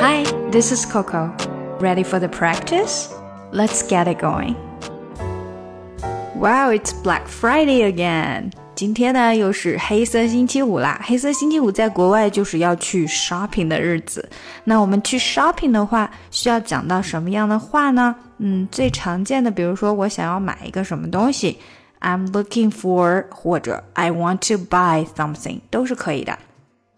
Hi, this is Coco. Ready for the practice? Let's get it going. Wow, it's Black Friday again. 今天呢又是黑色星期五啦。黑色星期五在国外就是要去 shopping 的日子。那我们去 shopping 的话，需要讲到什么样的话呢？嗯，最常见的，比如说我想要买一个什么东西，I'm looking for，或者 I want to buy something，都是可以的。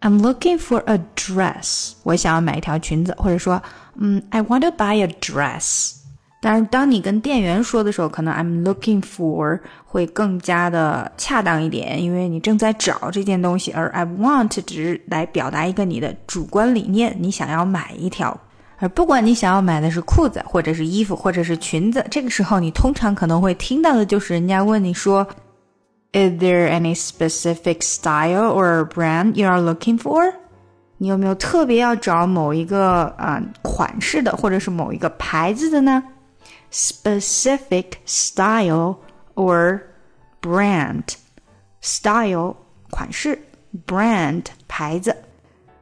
I'm looking for a dress，我想要买一条裙子，或者说，嗯，I want to buy a dress。但是当你跟店员说的时候，可能 I'm looking for 会更加的恰当一点，因为你正在找这件东西，而 I want 只是来表达一个你的主观理念，你想要买一条。而不管你想要买的是裤子，或者是衣服，或者是裙子，这个时候你通常可能会听到的就是人家问你说。Is there any specific style or brand you are looking for？你有没有特别要找某一个啊、呃、款式的，或者是某一个牌子的呢？Specific style or brand。style 款式，brand 牌子。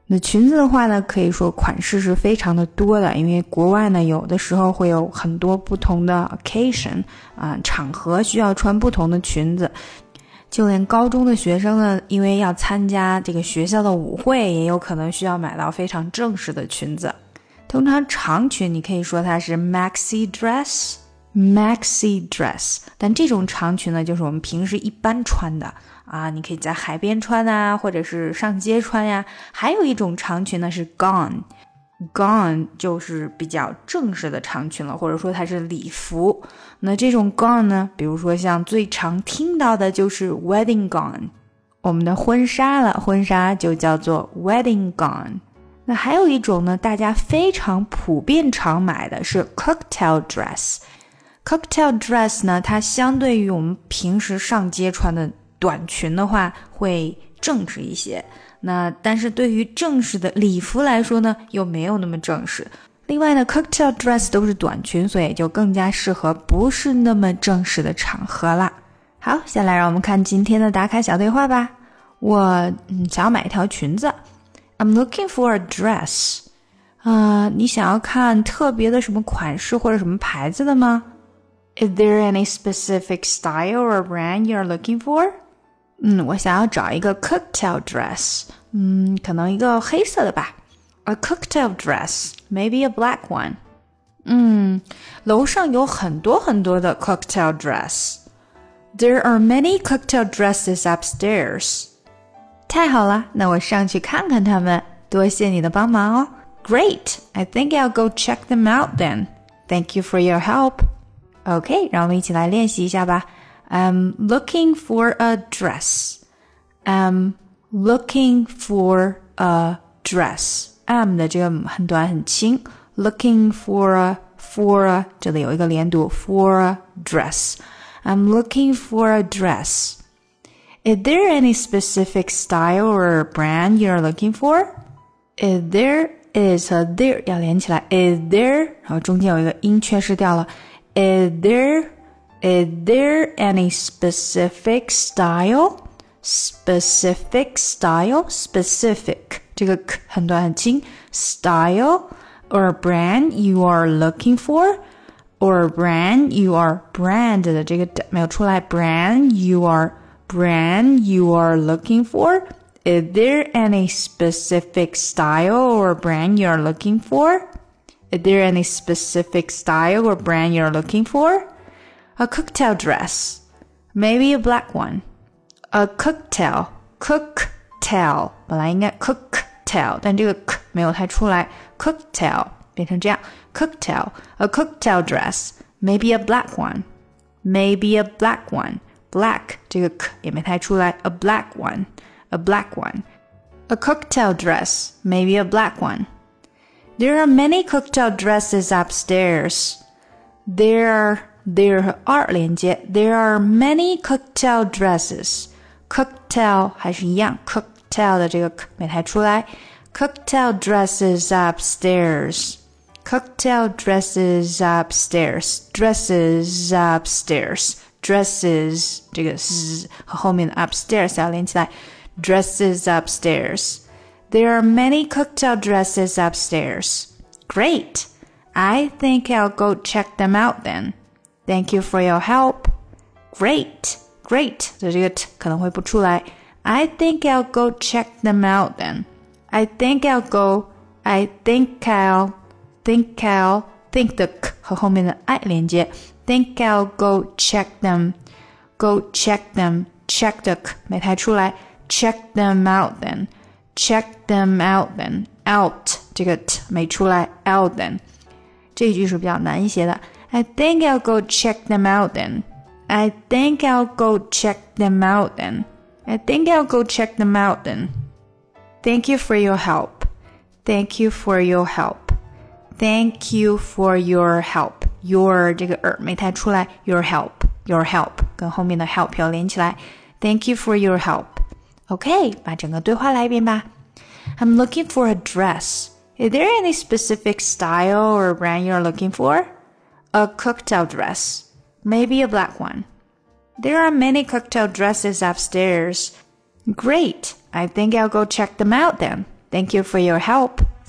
那裙子的话呢，可以说款式是非常的多的，因为国外呢有的时候会有很多不同的 occasion 啊、呃、场合需要穿不同的裙子。 就连高中的学生呢，因为要参加这个学校的舞会，也有可能需要买到非常正式的裙子。通常长裙你可以说它是 maxi dress，maxi dress。但这种长裙呢，就是我们平时一般穿的啊，你可以在海边穿啊，或者是上街穿呀。还有一种长裙呢是 gown。Gown 就是比较正式的长裙了，或者说它是礼服。那这种 gown 呢，比如说像最常听到的就是 wedding gown，我们的婚纱了，婚纱就叫做 wedding gown。那还有一种呢，大家非常普遍常买的是 cocktail dress。cocktail dress 呢，它相对于我们平时上街穿的短裙的话，会正式一些。那但是对于正式的礼服来说呢，又没有那么正式。另外呢，cocktail dress 都是短裙，所以就更加适合不是那么正式的场合啦。好，下来让我们看今天的打卡小对话吧。我嗯想要买一条裙子，I'm looking for a dress。啊、你想要看特别的什么款式或者什么牌子的吗？Is there any specific style or brand you're looking for？嗯，我想要找一个 cocktail dress，嗯，可能一个黑色的吧，a cocktail dress，maybe a black one。嗯，楼上有很多很多的 cocktail dress。There are many cocktail dresses upstairs。太好了，那我上去看看他们。多谢你的帮忙哦。Great, I think I'll go check them out then. Thank you for your help. OK，让我们一起来练习一下吧。 I'm looking for a dress. I'm looking for a dress. am 的这个很短很轻，looking for a for a 这里有一个连读，for a dress. I'm looking for a dress. Is there any specific style or brand you're looking for? Is there is 和 there 要连起来，is there，然后中间有一个音缺失掉了，is there is there any specific style? Specific style, specific 这个 k 很短很轻，style or brand you are looking for, or brand you are brand 的这个没有出来，brand you are brand you are looking for. Is there any specific style or brand you are looking for? Is there any specific style or brand you're looking for? A cocktail dress. Maybe a black one. A cocktail. Cocktail. 本来应该 cocktail，但这个 k 没有太出来，cocktail 变成这样，cocktail. A cocktail dress. Maybe a black one. Maybe a black one. Black 这个 k 也没太出来，a black one. A black one. A cocktail dress. Maybe a black one. There are many cocktail dresses upstairs. There are there are 连接，There are many cocktail dresses. Cocktail 还是一样，cocktail 的这个 k 没太出来。Cocktail dresses upstairs. Cocktail dresses upstairs. Dresses upstairs. Dresses 这个 s 和后面的 upstairs 要连起来。Dresses upstairs. There are many cocktail dresses upstairs. Great. I think I'll go check them out then. Thank you for your help. Great, great 的这个 t 可能会不出来。I think I'll go check them out then. I think I'll go. I think I'll. Think I'll. Think 的 k 和后面的 i 连接。Think I'll go check them. Go check them. Check 的 k 没太出来。Check them out then. Check them out then. Out 这个 t 没出来。Out then. 这一句是比较难一些的。 I think I'll go check them out then. I think I'll go check them out then. I think I'll go check them out then. Thank you for your help. Thank you for your help. Thank you for your help. Your 这个耳没太出来，your help, your help 跟后面的 help 要连起来。Thank you for your help. OK，把整个对话来一遍吧。I'm looking for a dress. Is there any specific style or brand you're looking for? A cocktail dress, maybe a black one. There are many cocktail dresses upstairs. Great. I think I'll go check them out then. Thank you for your help.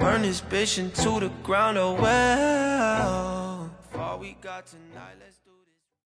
Burn this bitch into the ground, oh well. We got tonight.